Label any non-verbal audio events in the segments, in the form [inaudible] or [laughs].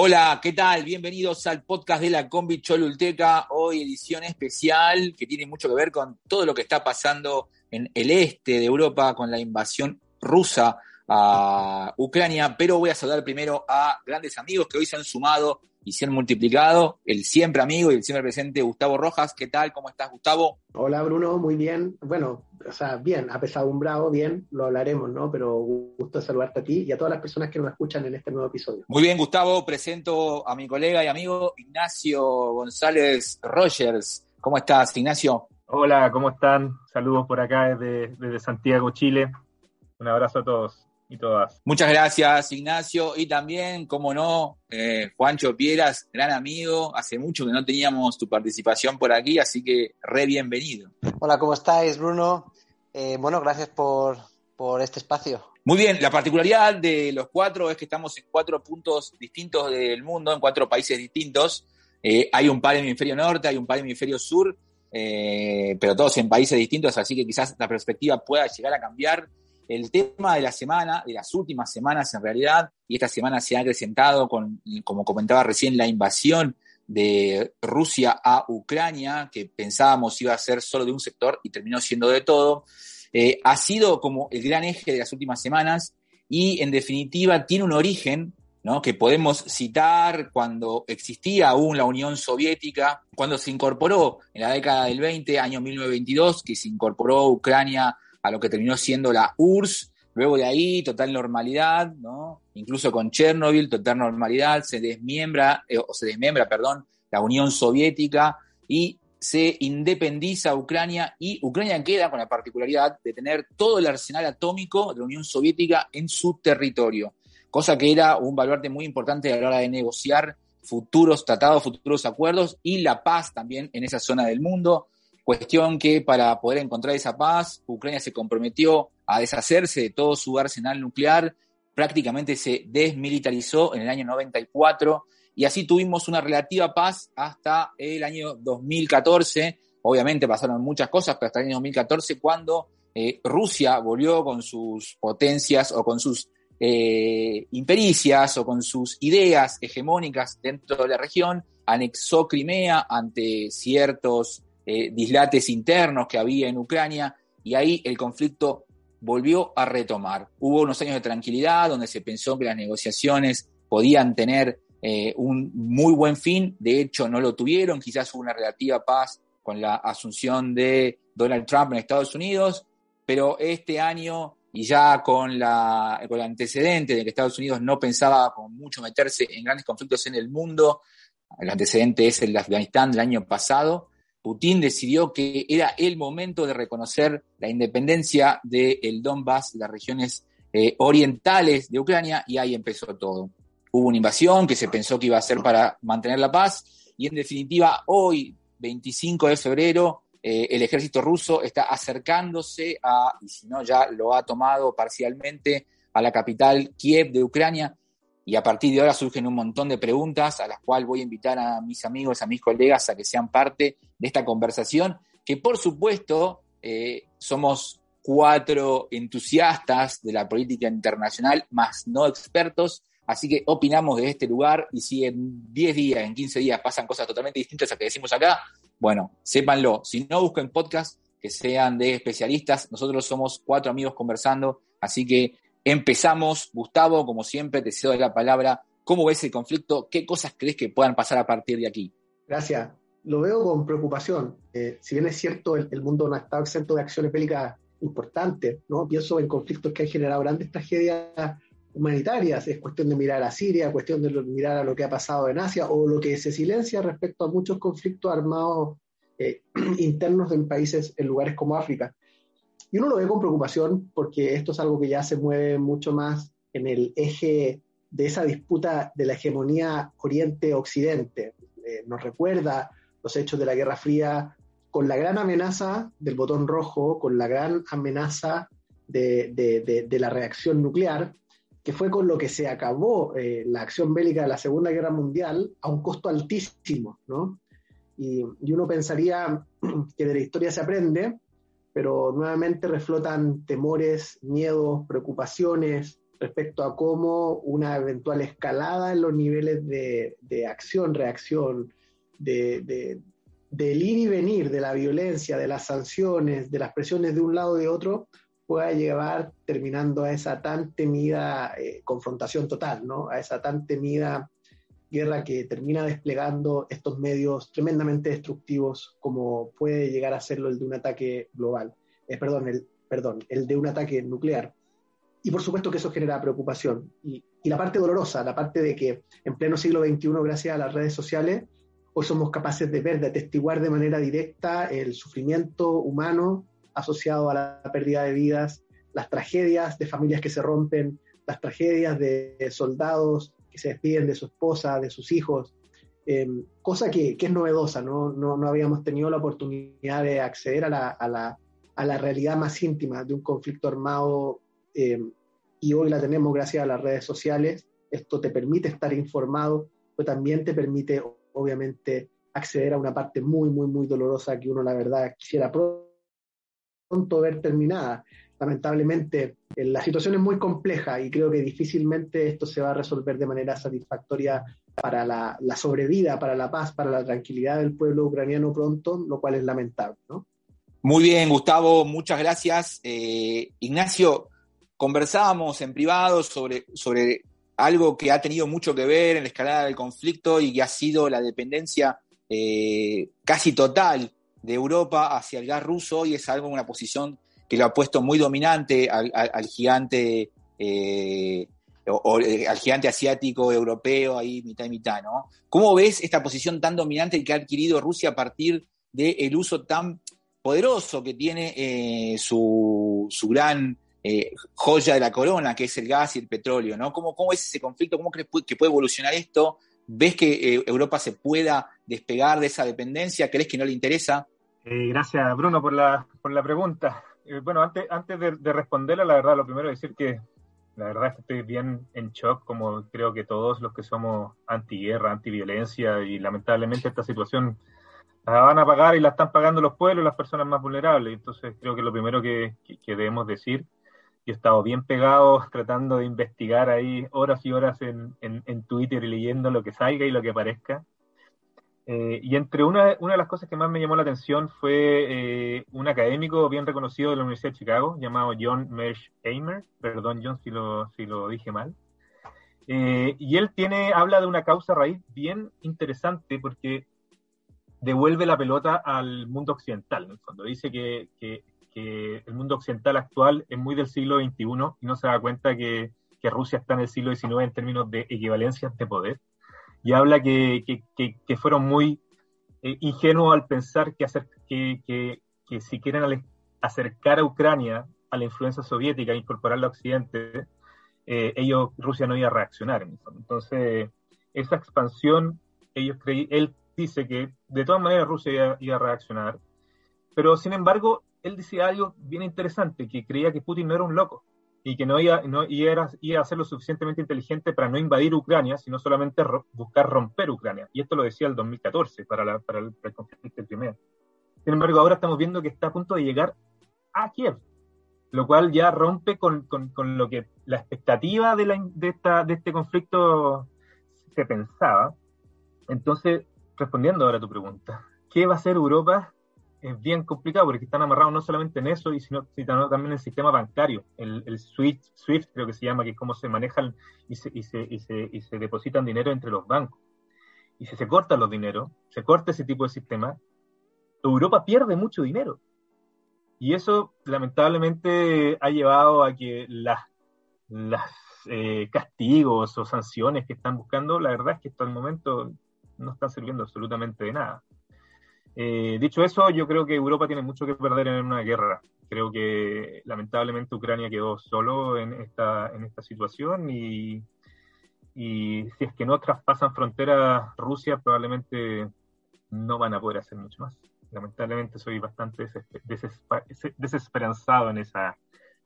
Hola, ¿qué tal? Bienvenidos al podcast de la Combi Cholulteca. Hoy edición especial que tiene mucho que ver con todo lo que está pasando en el este de Europa con la invasión rusa a Ucrania. Pero voy a saludar primero a grandes amigos que hoy se han sumado y se han multiplicado. El siempre amigo y el siempre presente Gustavo Rojas. ¿Qué tal? ¿Cómo estás, Gustavo? Hola, Bruno. Muy bien. Bueno, o sea, bien, apesadumbrado, bien, lo hablaremos, ¿no? Pero gusto saludarte a ti y a todas las personas que nos escuchan en este nuevo episodio. Muy bien, Gustavo. Presento a mi colega y amigo Ignacio González Rogers. ¿Cómo estás, Ignacio? Hola, ¿cómo están? Saludos por acá desde, desde Santiago, Chile. Un abrazo a todos y todas. Muchas gracias, Ignacio. Y también, como no, eh, Juancho Pieras, gran amigo. Hace mucho que no teníamos tu participación por aquí, así que re bienvenido. Hola, ¿cómo estáis, Bruno? Eh, bueno, gracias por, por este espacio. Muy bien, la particularidad de los cuatro es que estamos en cuatro puntos distintos del mundo, en cuatro países distintos. Eh, hay un par en el hemisferio norte, hay un par en el hemisferio sur, pero todos en países distintos, así que quizás la perspectiva pueda llegar a cambiar el tema de la semana, de las últimas semanas en realidad, y esta semana se ha acrecentado con, como comentaba recién, la invasión de Rusia a Ucrania, que pensábamos iba a ser solo de un sector y terminó siendo de todo, eh, ha sido como el gran eje de las últimas semanas y en definitiva tiene un origen ¿no? que podemos citar cuando existía aún la Unión Soviética, cuando se incorporó en la década del 20, año 1922, que se incorporó Ucrania a lo que terminó siendo la URSS. Luego de ahí, total normalidad, ¿no? Incluso con Chernobyl, total normalidad, se desmiembra, eh, o se desmiembra, perdón, la Unión Soviética y se independiza Ucrania y Ucrania queda con la particularidad de tener todo el arsenal atómico de la Unión Soviética en su territorio, cosa que era un baluarte muy importante a la hora de negociar futuros tratados, futuros acuerdos y la paz también en esa zona del mundo. Cuestión que para poder encontrar esa paz, Ucrania se comprometió a deshacerse de todo su arsenal nuclear, prácticamente se desmilitarizó en el año 94 y así tuvimos una relativa paz hasta el año 2014. Obviamente pasaron muchas cosas, pero hasta el año 2014 cuando eh, Rusia volvió con sus potencias o con sus eh, impericias o con sus ideas hegemónicas dentro de la región, anexó Crimea ante ciertos eh, dislates internos que había en Ucrania y ahí el conflicto volvió a retomar. Hubo unos años de tranquilidad donde se pensó que las negociaciones podían tener eh, un muy buen fin, de hecho no lo tuvieron, quizás hubo una relativa paz con la asunción de Donald Trump en Estados Unidos, pero este año y ya con, la, con el antecedente de que Estados Unidos no pensaba con mucho meterse en grandes conflictos en el mundo, el antecedente es el de Afganistán del año pasado, Putin decidió que era el momento de reconocer la independencia del Donbass, las regiones eh, orientales de Ucrania, y ahí empezó todo. Hubo una invasión que se pensó que iba a ser para mantener la paz, y en definitiva, hoy, 25 de febrero, eh, el ejército ruso está acercándose a, y si no ya lo ha tomado parcialmente, a la capital Kiev de Ucrania, y a partir de ahora surgen un montón de preguntas a las cuales voy a invitar a mis amigos, a mis colegas a que sean parte de esta conversación, que por supuesto eh, somos cuatro entusiastas de la política internacional, más no expertos, así que opinamos de este lugar y si en 10 días, en 15 días pasan cosas totalmente distintas a que decimos acá, bueno, sépanlo, si no busquen podcast que sean de especialistas, nosotros somos cuatro amigos conversando, así que Empezamos, Gustavo, como siempre, te cedo la palabra. ¿Cómo ves el conflicto? ¿Qué cosas crees que puedan pasar a partir de aquí? Gracias. Lo veo con preocupación. Eh, si bien es cierto, el, mundo no ha estado exento de acciones bélicas importantes, ¿no? Pienso en conflictos que han generado grandes tragedias humanitarias. Es cuestión de mirar a Siria, cuestión de mirar a lo que ha pasado en Asia o lo que se silencia respecto a muchos conflictos armados eh, [clears throat] internos en países, en lugares como África. Y uno lo ve con preocupación porque esto es algo que ya se mueve mucho más en el eje de esa disputa de la hegemonía Oriente-Occidente. Eh, nos recuerda los hechos de la Guerra Fría con la gran amenaza del botón rojo, con la gran amenaza de, la reacción nuclear, que fue con lo que se acabó eh, la acción bélica de la Segunda Guerra Mundial a un costo altísimo, ¿no? Y, y, uno pensaría [clears throat] que de la historia se aprende, pero nuevamente reflotan temores, miedos, preocupaciones respecto a cómo una eventual escalada en los niveles de, acción, reacción, de, del ir y venir, de la violencia, de las sanciones, de las presiones de un lado y de otro, pueda llevar terminando a esa tan temida eh, confrontación total, ¿no? A esa tan temida guerra que termina desplegando estos medios tremendamente destructivos como puede llegar a serlo el de un ataque global, eh, perdón, el, perdón, el de un ataque nuclear. Y por supuesto que eso genera preocupación. Y, y la parte dolorosa, la parte de que en pleno siglo XXI, gracias a las redes sociales, hoy somos capaces de ver, de atestiguar de manera directa el sufrimiento humano asociado a la pérdida de vidas, las tragedias de familias que se rompen, las tragedias de soldados que se despiden de su esposa, de sus hijos, em, cosa que, es novedosa, ¿no? ¿no? habíamos tenido la oportunidad de acceder a la, a la, a la realidad más íntima de un conflicto armado em, y hoy la tenemos gracias a las redes sociales. Esto te permite estar informado, pero también te permite, obviamente, acceder a una parte muy, muy, muy dolorosa que uno, la verdad, quisiera pronto ver terminada. Lamentablemente, eh, la situación es muy compleja y creo que difícilmente esto se va a resolver de manera satisfactoria para la, sobrevida, para la paz, para la tranquilidad del pueblo ucraniano pronto, lo cual es lamentable. Muy bien, Gustavo, muchas gracias. Eh, Ignacio, conversábamos en privado sobre, sobre algo que ha tenido mucho que ver en la escalada del conflicto y que ha sido la dependencia eh, casi total de Europa hacia el gas ruso y es algo, una posición que lo ha puesto muy dominante al, gigante eh, o, eh, al gigante asiático europeo ahí mitad y mitad, ¿no? ¿Cómo ves esta posición tan dominante que ha adquirido Rusia a partir del uso tan poderoso que tiene eh, su, gran joya de la corona, que es el gas y el petróleo, ¿no? ¿Cómo, cómo es ese conflicto? ¿Cómo crees que puede evolucionar esto? ¿Ves que Europa se pueda despegar de esa dependencia? ¿Crees que no le interesa? Gracias, Bruno, por la, por la pregunta. Eh, bueno, antes, antes de, responderla, la verdad, lo primero es decir que la verdad estoy bien en shock, como creo que todos los que somos antiguerra, antiviolencia, y lamentablemente esta situación la van a pagar y la están pagando los pueblos, las personas más vulnerables. Entonces creo que lo primero que, debemos decir he estado bien pegado [laughs] tratando de investigar ahí horas y horas en, en, Twitter y leyendo lo que salga y lo que aparezca. Eh, y entre una, una, de las cosas que más me llamó la atención fue eh, un académico bien reconocido de la Universidad de Chicago, llamado John Mearsheimer, perdón John si lo, si lo dije mal, eh, y él tiene, habla de una causa raíz bien interesante porque devuelve la pelota al mundo occidental, en el fondo. Dice que, que el mundo occidental actual es muy del siglo XXI y no se da cuenta que, Rusia está en el siglo XIX en términos de equivalencia de poder. Y habla que, fueron muy eh, ingenuos al pensar que, que, si quieren acercar a Ucrania a la influencia soviética e incorporarla a Occidente, eh, ellos, Rusia no iba a reaccionar. Entonces, esa expansión, ellos creí, él dice que de todas maneras Rusia iba, iba a reaccionar, pero sin embargo, él decía algo bien interesante, que creía que Putin no era un loco y que no iba, no, iba, a ser lo suficientemente inteligente para no invadir Ucrania, sino solamente buscar romper Ucrania. Y esto lo decía el 2014 para, para, el, conflicto de Sin embargo, ahora estamos viendo que está a punto de llegar a Kiev, lo cual ya rompe con, con, con lo que la expectativa de, la, de, esta, de este conflicto se pensaba. Entonces, respondiendo ahora a tu pregunta, ¿qué va a hacer Europa es bien complicado porque están amarrados no solamente en eso, y sino, también en el sistema bancario, el, el SWIFT, SWIFT creo que se llama, que es cómo se manejan y se, y se, y se, y se depositan dinero entre los bancos. Y si se cortan los dineros, se corta ese tipo de sistema, Europa pierde mucho dinero. Y eso lamentablemente ha llevado a que las, las eh, castigos o sanciones que están buscando, la verdad es que hasta el momento no están sirviendo absolutamente de nada. Eh, dicho eso, yo creo que Europa tiene mucho que perder en una guerra creo que lamentablemente Ucrania quedó solo en esta, en esta situación y, y si es que no traspasan frontera Rusia, probablemente no van a poder hacer mucho más. Lamentablemente soy bastante desesperanzado en esa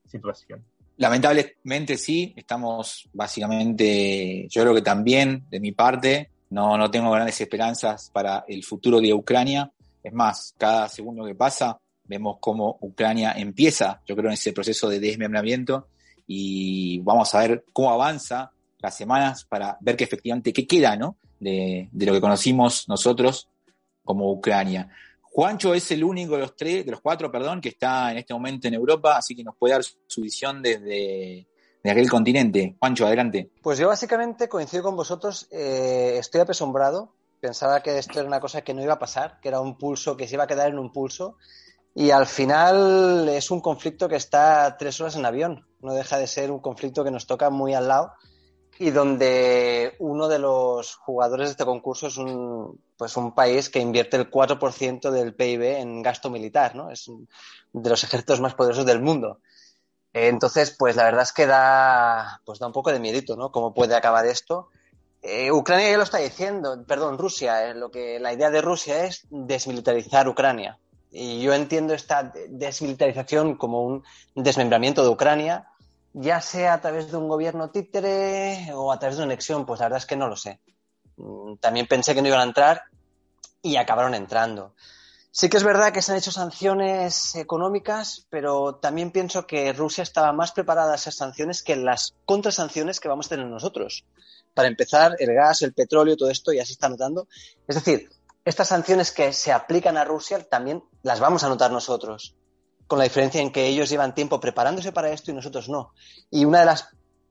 situación. Lamentablemente sí, estamos básicamente, yo creo que también de mi parte, no, no tengo grandes esperanzas para el futuro de Ucrania. Es más, cada segundo que pasa vemos cómo Ucrania empieza, yo creo, en ese proceso de desmembramiento y vamos a ver cómo avanza las semanas para ver que efectivamente qué queda ¿no? de, de lo que conocimos nosotros como Ucrania. Juancho es el único de los tres, de los cuatro, perdón, que está en este momento en Europa, así que nos puede dar su visión desde, de aquel continente. Juancho, adelante. Pues yo básicamente coincido con vosotros, eh, estoy apesombrado, pensaba que esto era una cosa que no iba a pasar, que era un pulso, que se iba a quedar en un pulso, y al final es un conflicto que está tres horas en avión, no deja de ser un conflicto que nos toca muy al lado y donde uno de los jugadores de este concurso es un, pues un país que invierte el 4% del PIB en gasto militar, ¿no? Es de los ejércitos más poderosos del mundo. Entonces, pues la verdad es que da, pues da un poco de miedito, ¿no? ¿Cómo puede acabar esto? Eh, Ucrania ya lo está diciendo, perdón, Rusia, eh, lo que la idea de Rusia es desmilitarizar Ucrania. Y yo entiendo esta desmilitarización como un desmembramiento de Ucrania, ya sea a través de un gobierno títere o a través de una anexión, pues la verdad es que no lo sé. Mm, también pensé que no iban a entrar y acabaron entrando. Sí que es verdad que se han hecho sanciones económicas, pero también pienso que Rusia estaba más preparada a esas sanciones que las contrasanciones que vamos a tener nosotros. Para empezar, el gas, el petróleo, todo esto ya se está notando. Es decir, estas sanciones que se aplican a Rusia también las vamos a notar nosotros con la diferencia en que ellos llevan tiempo preparándose para esto y nosotros no. Y una de las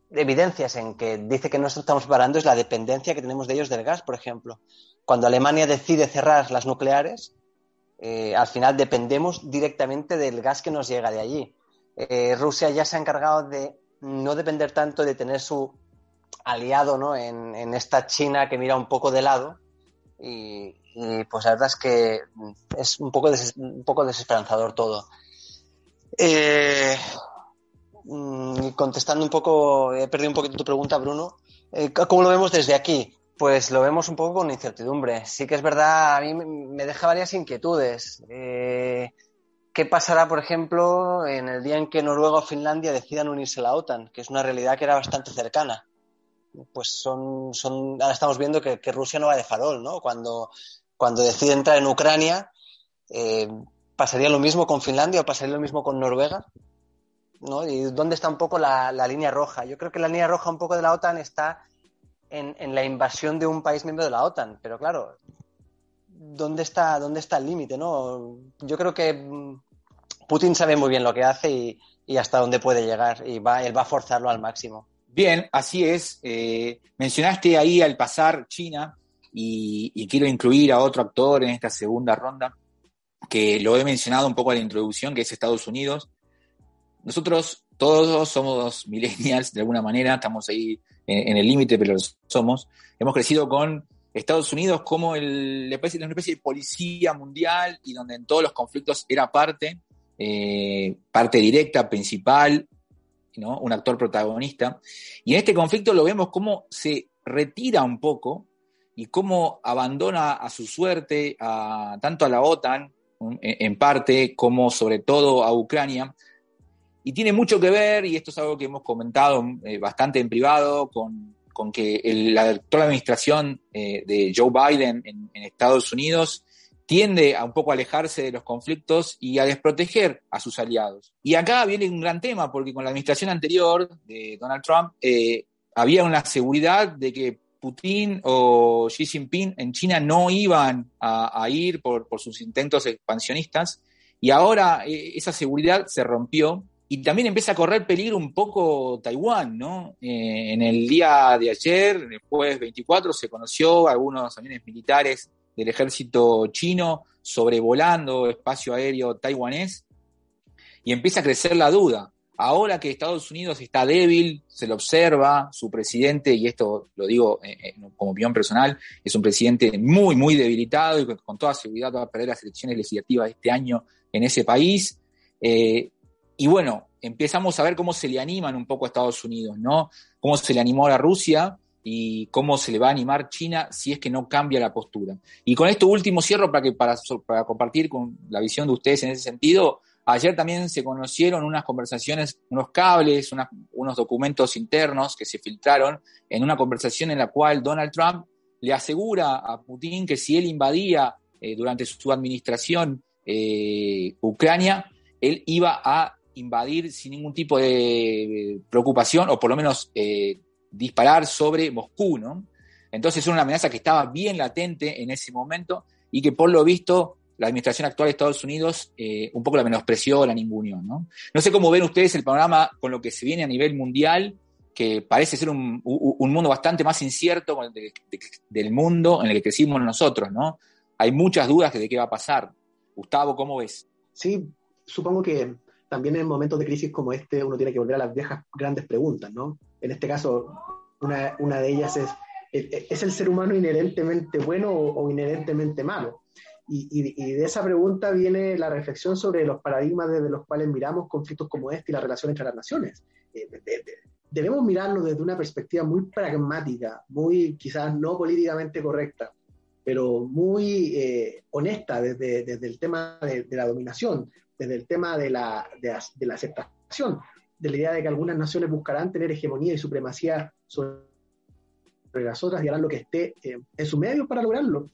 evidencias en que dice que no estamos preparando es la dependencia que tenemos de ellos del gas, por ejemplo. Cuando Alemania decide cerrar las nucleares, eh, al final dependemos directamente del gas que nos llega de allí. Eh, Rusia ya se ha encargado de no depender tanto de tener su aliado ¿no? en, esta China que mira un poco de lado y, pues la verdad es que es un poco, un poco desesperanzador todo. Eh, mm, contestando un poco, he perdido un poquito tu pregunta, Bruno. ¿Cómo lo vemos desde aquí? Pues lo vemos un poco con incertidumbre. Sí que es verdad, a mí me deja varias inquietudes. Eh, ¿Qué pasará, por ejemplo, en el día en que Noruega o Finlandia decidan unirse a la OTAN, que es una realidad que era bastante cercana? Pues son, son ahora estamos viendo que, Rusia no va de farol, ¿no? Cuando, cuando decide entrar en Ucrania, eh, ¿Pasaría lo mismo con Finlandia o pasaría lo mismo con Noruega? ¿No? ¿Y dónde está un poco la, línea roja? Yo creo que la línea roja un poco de la OTAN está en, la invasión de un país miembro de la OTAN, pero claro, ¿dónde está, dónde está el límite? ¿no? Yo creo que mm, Putin sabe muy bien lo que hace y, hasta dónde puede llegar y va, él va a forzarlo al máximo. Bien, así es. Eh, mencionaste ahí al pasar China y, quiero incluir a otro actor en esta segunda ronda que lo he mencionado un poco en la introducción, que es Estados Unidos. Nosotros todos somos millennials de alguna manera, estamos ahí en, el límite, pero somos. Hemos crecido con Estados Unidos como el, una especie de policía mundial y donde en todos los conflictos era parte, eh, parte directa, principal, ¿no? un actor protagonista. Y en este conflicto lo vemos como se retira un poco y cómo abandona a su suerte tanto a la OTAN en parte, como sobre todo a Ucrania. Y tiene mucho que ver, y esto es algo que hemos comentado eh, bastante en privado, con, que la actual administración eh, de Joe Biden en, Estados Unidos tiende a un poco alejarse de los conflictos y a desproteger a sus aliados. Y acá viene un gran tema, porque con la administración anterior de Donald Trump eh, había una seguridad de que Putin o Xi Jinping en China no iban a, ir por, sus intentos expansionistas y ahora eh, esa seguridad se rompió y también empieza a correr peligro un poco Taiwán, ¿no? Eh, en el día de ayer, el jueves 24, se conoció algunos aviones militares del ejército chino sobrevolando espacio aéreo taiwanés y empieza a crecer la duda. Ahora que Estados Unidos está débil, se lo observa, su presidente, y esto lo digo eh, eh, como opinión personal, es un presidente muy, muy debilitado y con toda seguridad va a perder las elecciones legislativas de este año en ese país. Eh, y bueno, empezamos a ver cómo se le animan un poco a Estados Unidos, ¿no? Cómo se le animó a Rusia y cómo se le va a animar China si es que no cambia la postura. Y con esto último cierro para, que, para, para compartir con la visión de ustedes en ese sentido. Ayer también se conocieron unas conversaciones, unos cables, unos documentos internos que se filtraron en una conversación en la cual Donald Trump le asegura a Putin que si él invadía eh, durante su administración eh, Ucrania, él iba a invadir sin ningún tipo de preocupación o por lo menos eh, disparar sobre Moscú, ¿no? Entonces era una amenaza que estaba bien latente en ese momento y que por lo visto la administración actual de Estados Unidos eh, un poco la menospreció, la ninguneó, ¿no? No sé cómo ven ustedes el panorama con lo que se viene a nivel mundial, que parece ser un, mundo bastante más incierto del mundo en el que crecimos nosotros, ¿no? Hay muchas dudas de qué va a pasar. Gustavo, ¿cómo ves? Sí, supongo que también en momentos de crisis como este uno tiene que volver a las viejas grandes preguntas, ¿no? En este caso, una, de ellas es, ¿es el ser humano inherentemente bueno o, inherentemente malo? Y, y, de esa pregunta viene la reflexión sobre los paradigmas desde los cuales miramos conflictos como este y la relación entre las naciones. Eh, debemos mirarlo desde una perspectiva muy pragmática, muy quizás no políticamente correcta, pero muy eh, honesta desde, desde, el tema de, la dominación, desde el tema de la, de, la aceptación, de la idea de que algunas naciones buscarán tener hegemonía y supremacía sobre las otras y harán lo que esté eh, en su medio para lograrlo.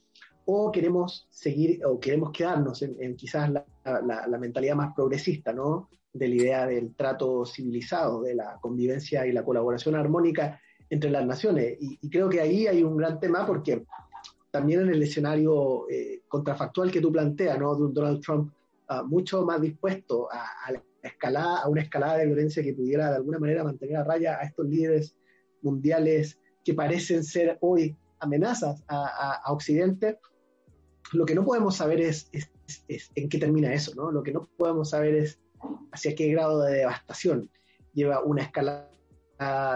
O queremos seguir, o queremos quedarnos en, quizás la, la, mentalidad más progresista, ¿no? De la idea del trato civilizado, de la convivencia y la colaboración armónica entre las naciones. Y, y creo que ahí hay un gran tema porque también en el escenario eh, contrafactual que tú planteas, ¿no? De un Donald Trump uh, mucho más dispuesto a, la escalada, a una escalada de violencia que pudiera de alguna manera mantener a raya a estos líderes mundiales que parecen ser hoy amenazas a, a Occidente, lo que no podemos saber es, es, es, en qué termina eso, ¿no? Lo que no podemos saber es hacia qué grado de devastación lleva una escalada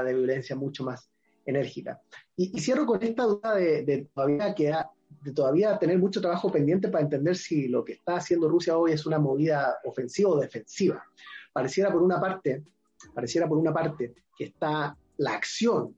de violencia mucho más enérgica. Y, cierro con esta duda de, todavía de todavía tener mucho trabajo pendiente para entender si lo que está haciendo Rusia hoy es una movida ofensiva o defensiva. Pareciera por una parte, pareciera por una parte que está la acción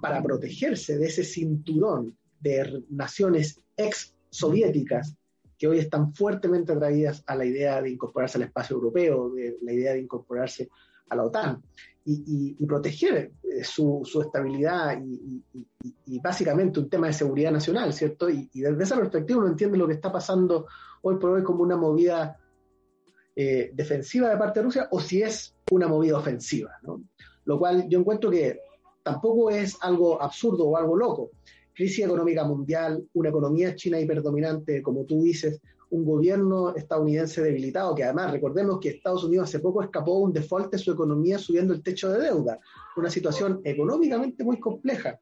para protegerse de ese cinturón de naciones ex soviéticas que hoy están fuertemente atraídas a la idea de incorporarse al espacio europeo, de la idea de incorporarse a la OTAN y, proteger eh, su, estabilidad y, básicamente un tema de seguridad nacional, ¿cierto? Y, desde esa perspectiva uno entiende lo que está pasando hoy por hoy como una movida eh, defensiva de parte de Rusia o si es una movida ofensiva, ¿no? Lo cual yo encuentro que tampoco es algo absurdo o algo loco. Crisis económica mundial, una economía china hiperdominante, como tú dices, un gobierno estadounidense debilitado, que además recordemos que Estados Unidos hace poco escapó un default de su economía subiendo el techo de deuda, una situación económicamente muy compleja.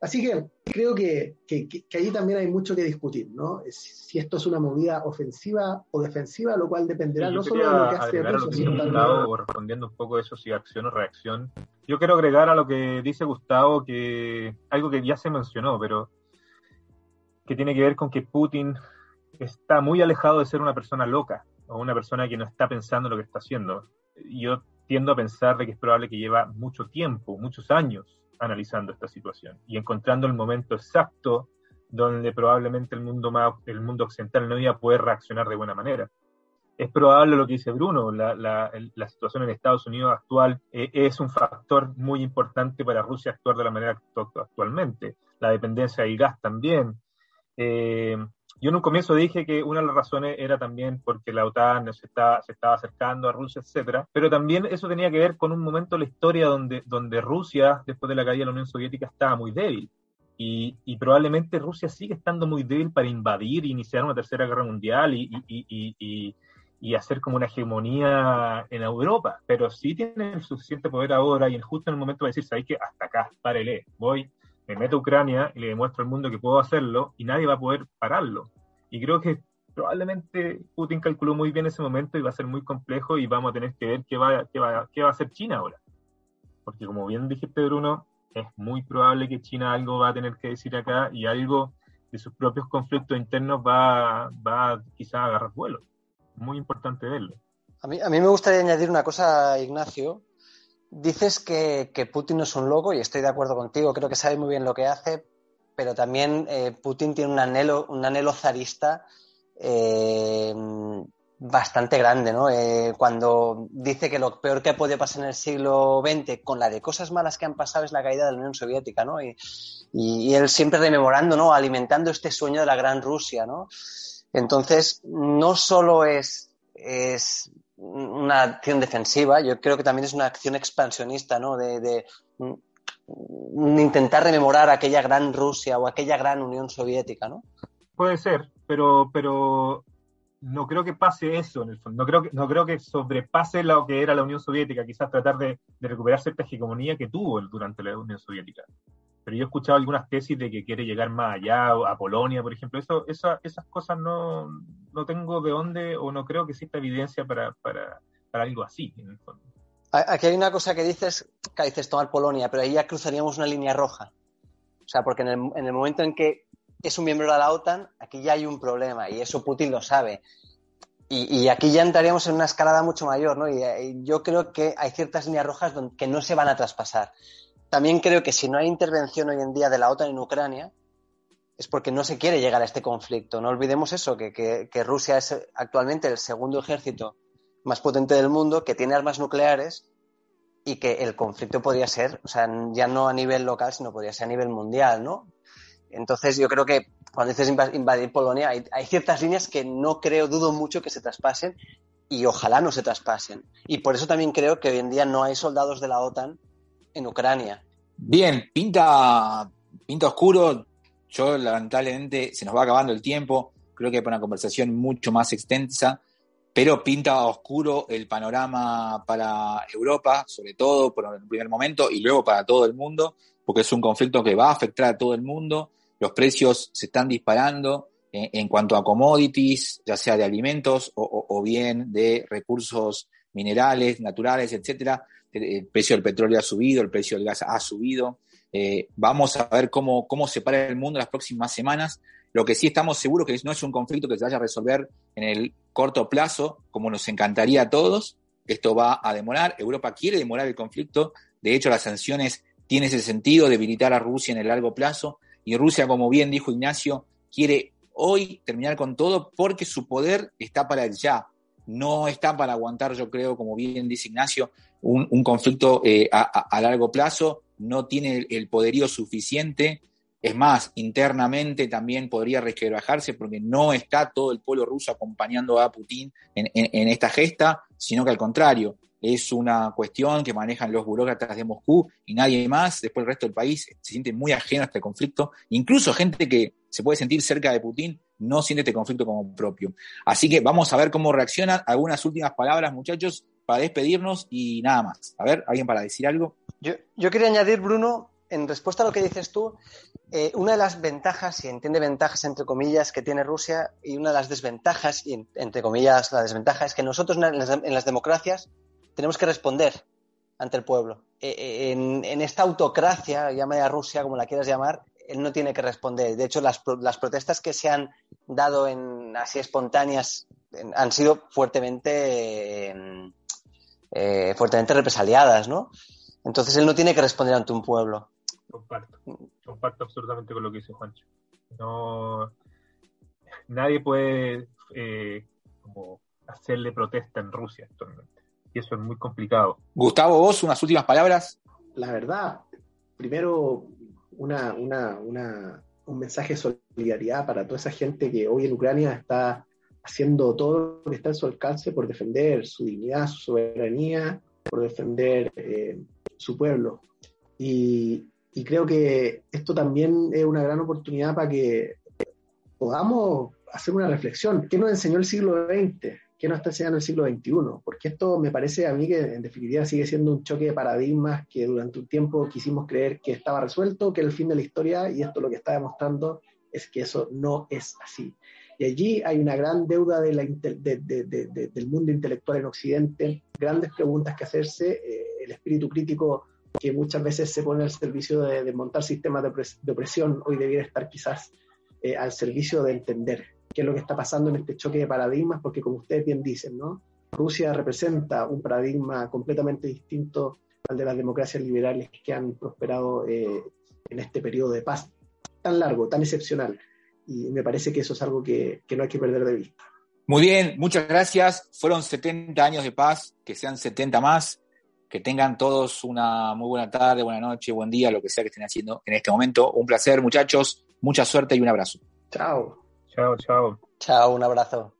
Así que creo que, que, ahí también hay mucho que discutir, ¿no? Si esto es una movida ofensiva o defensiva, lo cual dependerá no solo de lo que hace Rusia, sino respondiendo un poco a eso, si acción o reacción. Yo quiero agregar a lo que dice Gustavo que algo que ya se mencionó, pero que tiene que ver con que Putin está muy alejado de ser una persona loca o una persona que no está pensando lo que está haciendo. Yo tiendo a pensar de que es probable que lleva mucho tiempo, muchos años analizando esta situación y encontrando el momento exacto donde probablemente el mundo, más, el mundo occidental no iba a poder reaccionar de buena manera. Es probable lo que dice Bruno, la, situación en Estados Unidos actual eh, es un factor muy importante para Rusia actuar de la manera actualmente. La dependencia del gas también. Eh, yo en un comienzo dije que una de las razones era también porque la OTAN se, estaba acercando a Rusia, etcétera, pero también eso tenía que ver con un momento de la historia donde, donde Rusia, después de la caída de la Unión Soviética, estaba muy débil. Y, probablemente Rusia sigue estando muy débil para invadir e iniciar una tercera guerra mundial y, y, y, hacer como una hegemonía en Europa, pero sí tiene el suficiente poder ahora y justo en el momento de decir, ¿sabes qué? Hasta acá, párele, voy me meto a Ucrania y le demuestro al mundo que puedo hacerlo y nadie va a poder pararlo. Y creo que probablemente Putin calculó muy bien ese momento y va a ser muy complejo y vamos a tener que ver qué va, qué va, qué va a hacer China ahora. Porque como bien dijiste Bruno, es muy probable que China algo va a tener que decir acá y algo de sus propios conflictos internos va, va quizá a agarrar vuelo. Muy importante verlo. A mí, a mí me gustaría añadir una cosa, Ignacio. Dices que, Putin no es un loco y estoy de acuerdo contigo, creo que sabe muy bien lo que hace, pero también eh, Putin tiene un anhelo, un anhelo zarista eh, bastante grande, ¿no? Eh, cuando dice que lo peor que puede pasar en el siglo XX, con la de cosas malas que han pasado, es la caída de la Unión Soviética, ¿no? Y, y, él siempre rememorando, ¿no? Alimentando este sueño de la gran Rusia, ¿no? Entonces, no solo es una acción defensiva, yo creo que también es una acción expansionista, ¿no? De, de intentar rememorar aquella gran Rusia o aquella gran Unión Soviética, ¿no? Puede ser, pero, pero no creo que pase eso en el fondo. No creo que, no creo que sobrepase lo que era la Unión Soviética, quizás tratar de, recuperar cierta hegemonía que tuvo durante la Unión Soviética. Pero yo he escuchado algunas tesis de que quiere llegar más allá, a Polonia, por ejemplo. Eso, esas cosas no, no tengo de dónde o no creo que exista evidencia para, para, para algo así. Aquí hay una cosa que dices, que dices tomar Polonia, pero ahí ya cruzaríamos una línea roja. O sea, porque en el, en el momento en que es un miembro de la OTAN, aquí ya hay un problema y eso Putin lo sabe. Y, aquí ya entraríamos en una escalada mucho mayor, ¿no? Y, yo creo que hay ciertas líneas rojas que no se van a traspasar. También creo que si no hay intervención hoy en día de la OTAN en Ucrania, es porque no se quiere llegar a este conflicto. No olvidemos eso, que, que Rusia es actualmente el segundo ejército más potente del mundo, que tiene armas nucleares y que el conflicto podría ser, o sea, ya no a nivel local, sino podría ser a nivel mundial, ¿no? Entonces yo creo que cuando dices invadir Polonia, hay, ciertas líneas que no creo, dudo mucho que se traspasen y ojalá no se traspasen. Y por eso también creo que hoy en día no hay soldados de la OTAN en Ucrania. Bien, pinta, pinta oscuro. Yo lamentablemente se nos va acabando el tiempo. Creo que para una conversación mucho más extensa, pero pinta oscuro el panorama para Europa, sobre todo por el primer momento, y luego para todo el mundo, porque es un conflicto que va a afectar a todo el mundo los precios se están disparando en, cuanto a commodities, ya sea de alimentos o, bien de recursos minerales, naturales, etcétera. El, precio del petróleo ha subido, el precio del gas ha subido. Eh, vamos a ver cómo, cómo se para el mundo las próximas semanas. Lo que sí estamos seguros que no es un conflicto que se vaya a resolver en el corto plazo, como nos encantaría a todos. Esto va a demorar. Europa quiere demorar el conflicto. De hecho, las sanciones tienen ese sentido, debilitar a Rusia en el largo plazo. Y Rusia, como bien dijo Ignacio, quiere hoy terminar con todo porque su poder está para el ya. No está para aguantar, yo creo, como bien dice Ignacio, un, conflicto eh, a, largo plazo. No tiene el, poderío suficiente. Es más, internamente también podría resquebrajarse porque no está todo el pueblo ruso acompañando a Putin en esta gesta, sino que al contrario, es una cuestión que manejan los burócratas de Moscú y nadie más. Después el resto del país se siente muy ajeno a este conflicto. Incluso gente que se puede sentir cerca de Putin no siente este conflicto como propio. Así que vamos a ver cómo reaccionan. Algunas últimas palabras, muchachos, para despedirnos y nada más. A ver, ¿alguien para decir algo? Yo, quería añadir, Bruno, en respuesta a lo que dices tú, eh, una de las ventajas, y entiende ventajas entre comillas, que tiene Rusia, y una de las desventajas, entre comillas la desventaja, es que nosotros en las democracias tenemos que responder ante el pueblo. Eh, eh, en, esta autocracia, llame a Rusia como la quieras llamar, él no tiene que responder. De hecho, las, protestas que se han dado en así espontáneas han sido fuertemente, eh, fuertemente represaliadas, ¿no? Entonces él no tiene que responder ante un pueblo. Comparto, comparto absolutamente con lo que dice Juancho. No, nadie puede como hacerle protesta en Rusia actualmente y eso es muy complicado. Gustavo, vos unas últimas palabras. La verdad, primero una, un mensaje de solidaridad para toda esa gente que hoy en Ucrania está haciendo todo lo que está en su alcance por defender su dignidad, su soberanía, por defender eh, su pueblo. Y, y creo que esto también es una gran oportunidad para que podamos hacer una reflexión. ¿Qué nos enseñó el siglo XX? ¿Qué nos está enseñando el siglo XXI? Porque esto me parece a mí que en definitiva sigue siendo un choque de paradigmas que durante un tiempo quisimos creer que estaba resuelto, que era el fin de la historia, y esto lo que está demostrando es que eso no es así. Y allí hay una gran deuda del mundo intelectual en Occidente, grandes preguntas que hacerse, eh, el espíritu crítico que muchas veces se pone al servicio de desmontar sistemas de, opresión, hoy debiera estar quizás eh, al servicio de entender qué es lo que está pasando en este choque de paradigmas, porque como ustedes bien dicen, ¿no? Rusia representa un paradigma completamente distinto al de las democracias liberales que han prosperado eh, en este periodo de paz tan largo, tan excepcional. Y me parece que eso es algo que, que no hay que perder de vista. Muy bien, muchas gracias. Fueron 70 años de paz, que sean 70 más. Que tengan todos una muy buena tarde, buena noche, buen día, lo que sea que estén haciendo en este momento. Un placer, muchachos. Mucha suerte y un abrazo. Chao. Chao, chao. Chao, un abrazo.